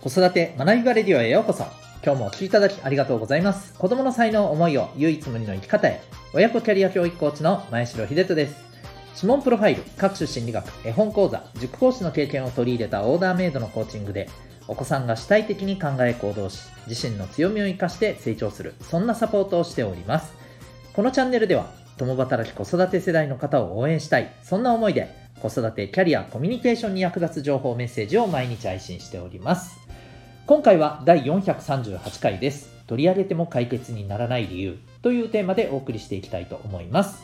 子育て学びバレディオへようこそ。今日もお聞きいただきありがとうございます。子供の才能、思いを唯一無二の生き方へ。親子キャリア教育コーチの前城秀人です。指紋プロファイル、各種心理学、絵本講座、塾講師の経験を取り入れたオーダーメイドのコーチングで、お子さんが主体的に考え行動し、自身の強みを生かして成長する、そんなサポートをしております。このチャンネルでは、共働き子育て世代の方を応援したい、そんな思いで、子育て、キャリア、コミュニケーションに役立つ情報メッセージを毎日配信しております。今回は第438回です。取り上げても解決にならない理由というテーマでお送りしていきたいと思います。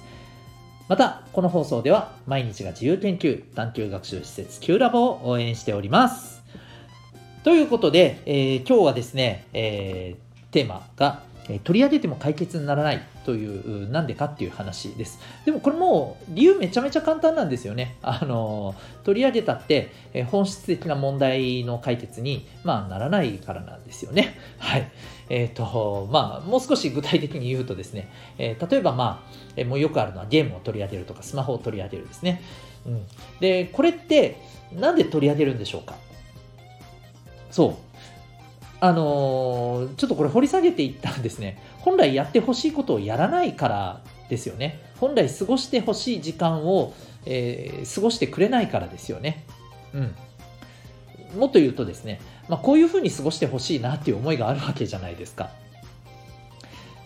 また、この放送では毎日が自由研究、探究学習施設 Q ラボを応援しております。ということで、えー今日はですね、えーテーマが、え取り上げても解決にならないという、なんでかっていう話です。でもこれもう理由めちゃめちゃ簡単なんですよね。あの取り上げたって、え本質的な問題の解決に、まあ、ならないからなんですよね。はい。えっ、と、まあ、もう少し具体的に言うとですね、えー例えばまあ、もうよくあるのはゲームを取り上げるとか、スマホを取り上げるですね。うん。で、これって、なんで取り上げるんでしょうか？そう。あのーちょっとこれ掘り下げていったんですね。本来やってほしいことをやらないからですよね。本来過ごしてほしい時間を、えー過ごしてくれないからですよね。うん。もっと言うとですね、まあ、こういうふうに過ごしてほしいなっていう思いがあるわけじゃないですか。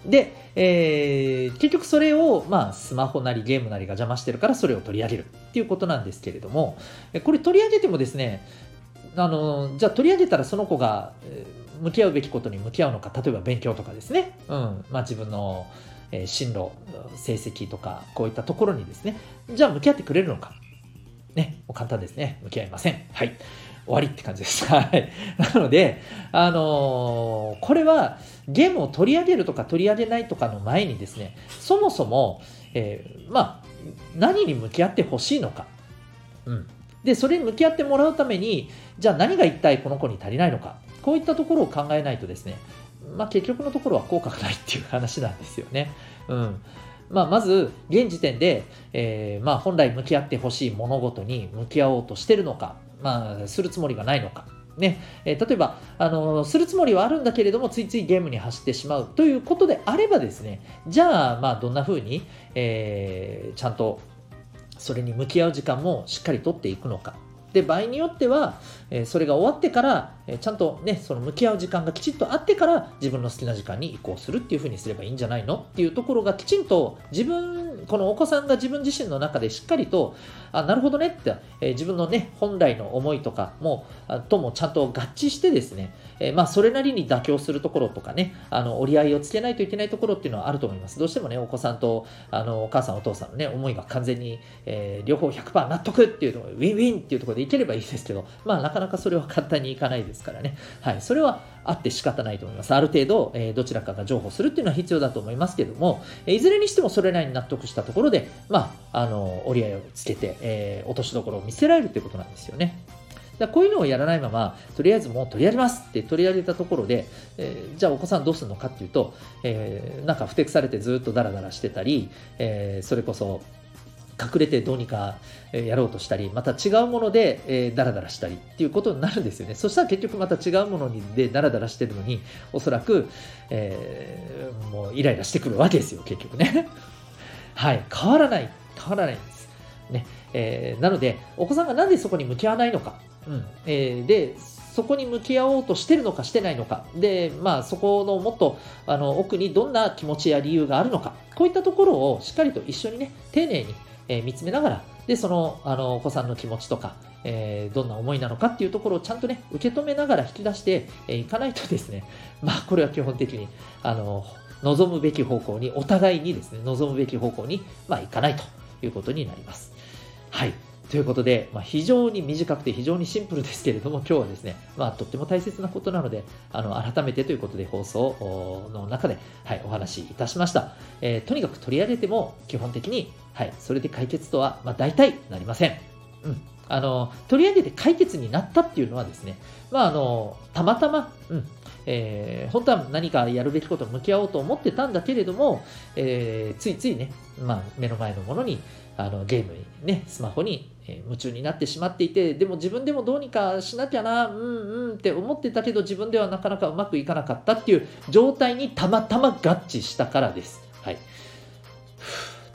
で、えー結局それを、まあ、スマホなりゲームなりが邪魔してるからそれを取り上げるっていうことなんですけれども、これ取り上げてもですね、あのじゃあ取り上げたらその子が向き合うべきことに向き合うのか例えば勉強とかですね、うんまあ、自分の、え進路成績とかこういったところにですねじゃあ向き合ってくれるのかねもう簡単ですね向き合いませんはい終わりって感じです。はい。なので、あのーこれはゲームを取り上げるとか取り上げないとかの前にですね、そもそも、えーまあ、何に向き合ってほしいのか。うん。で、それに向き合ってもらうために、じゃあ何が一体この子に足りないのか。こういったところを考えないとですね、まあ結局のところは効果がないっていう話なんですよね。うん。まあ、まず、現時点で、えーまあ、本来向き合ってほしい物事に向き合おうとしてるのか、まあ、するつもりがないのか。ねえー例えば、あのするつもりはあるんだけれども、ついついゲームに走ってしまうということであればですね、じゃあ、まあ、どんな風に、えーちゃんとそれに向き合う時間もしっかりとっていくのか。で場合によっては、えそれが終わってから、えちゃんとね、その向き合う時間がきちっとあってから自分の好きな時間に移行するっていうふうにすればいいんじゃないのっていうところがきちんと自分、このお子さんが自分自身の中でしっかりと、あ、なるほどねって、えー自分のね、本来の思いとかも、あともちゃんと合致してですね、えーまあそれなりに妥協するところとかね、あの折り合いをつけないといけないところっていうのはあると思います。どうしてもね、お子さんとあのお母さんお父さんのね、思いが完全に、えー両方100%納得っていうところ、ウィンウィンっていうところでいければいいですけど、まあなかなかそれは簡単にいかないですからね。はい、それはあって仕方ないと思います。ある程度、えどちらかが譲歩するっていうのは必要だと思いますけども、えいずれにしてもそれなりに納得したたところで、まあ、あの折り合いをつけて、えー落としどころを見せられるということなんですよね。だこういうのをやらないまま、とりあえずもう取り上げますって取り上げたところで、えーじゃあお子さんどうするのかっていうと、えーなんかふてくされてずっとダラダラしてたり、えーそれこそ隠れてどうにかやろうとしたり、また違うもので、えーダラダラしたりっていうことになるんですよね。そしたら結局また違うものにでダラダラしてるのに、おそらく、えーもうイライラしてくるわけですよ、結局ね。はい、変わらない、変わらないんです。ね。えーなので、お子さんがなんでそこに向き合わないのか、うん。えーで、そこに向き合おうとしてるのかしてないのか、で、まあ、そこのもっとあの奥にどんな気持ちや理由があるのか、こういったところをしっかりと一緒にね、丁寧に、えー見つめながら、で、そのあのお子さんの気持ちとか、えーどんな思いなのかっていうところをちゃんとね、受け止めながら引き出してえーかないとですね、まあ、これは基本的に、あの、望むべき方向に、お互いにですね、望むべき方向に、まあ、いかないということになります。はい。ということで、まあ、非常に短くて非常にシンプルですけれども、今日はですね、まあ、とっても大切なことなので、あの、改めてということで放送の中で、はい、お話しいたしました。えーとにかく取り上げても、基本的に、はい、それで解決とは、まあ、大体なりません。うん。あの、取り上げて解決になったっていうのはですね、まあ、あの、たまたま、うん、えー本当は何かやるべきことに向き合おうと思ってたんだけれども、えーついついね、まあ、目の前のものに、あのゲームにね、スマホに、夢中になってしまっていてでも自分でもどうにかしなきゃなうんうんって思ってたけど自分ではなかなかうまくいかなかったっていう状態にたまたま合致したからです。はい、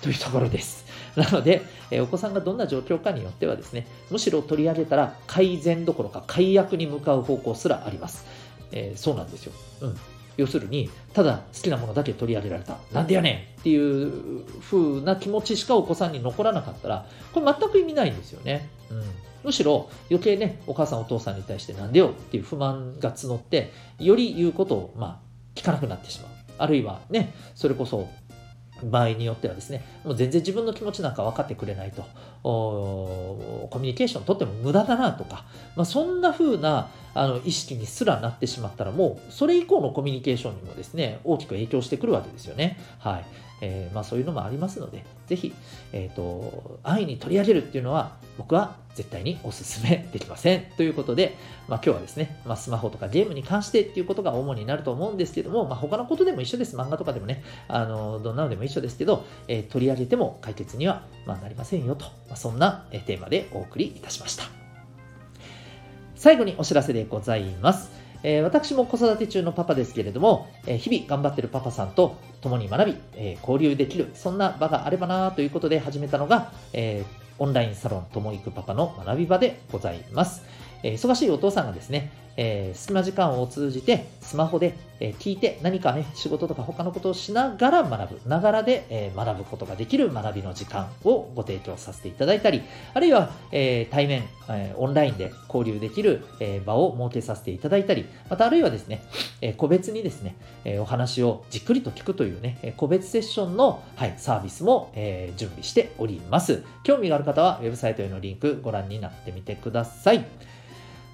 というところです。なので、えお子さんがどんな状況かによってはですね、むしろ取り上げたら改善どころか解約に向かう方向すらあります。えー、そうなんですよ。うん。要するに、ただ好きなものだけ取り上げられた。なんでやねんっていう風な気持ちしかお子さんに残らなかったら、これ全く意味ないんですよね。うん。むしろ余計ね、お母さんお父さんに対してなんでよっていう不満が募って、より言うことを、まあ、聞かなくなってしまう。あるいはね、それこそ場合によってはですね、もう全然自分の気持ちなんか分かってくれないと、コミュニケーションとっても無駄だなとか、まあ、そんな風なあの意識にすらなってしまったら、もうそれ以降のコミュニケーションにもですね、大きく影響してくるわけですよね。はい。えー、まあ、そういうのもありますので、ぜひ、え、ー、と、安易に取り上げるっていうのは、僕は絶対にお勧めできません。ということで、まあ、今日はですね、まあ、スマホとかゲームに関してっていうことが主になると思うんですけども、まあ、他のことでも一緒です。漫画とかでもね、あの、どんなのでも一緒ですけど、えー、取り上げても解決には、まなりませんよと、まそんなテーマでお送りいたしました。最後にお知らせでございます。え、私も子育て中のパパですけれども、え、日々頑張ってるパパさんと共に学び、え、交流できる、そんな場があればなということで始めたのが、えオンラインサロンともいくパパの学び場でございます。え忙しいお父さんがですね、えー、隙間時間を通じてスマホで、えー、聞いて何かね、仕事とか他のことをしながら学ぶ、ながらで、えー、学ぶことができる学びの時間をご提供させていただいたり、あるいは、え対面、えオンラインで交流できる、え場を設けさせていただいたり、またあるいはですね、え個別にですね、えお話をじっくりと聞くというね、個別セッションの、はい、サービスも、え準備しております。興味がある方はウェブサイトへのリンクご覧になってみてください。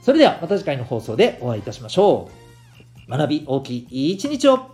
それではまた次回の放送でお会いいたしましょう。学び大きい一日を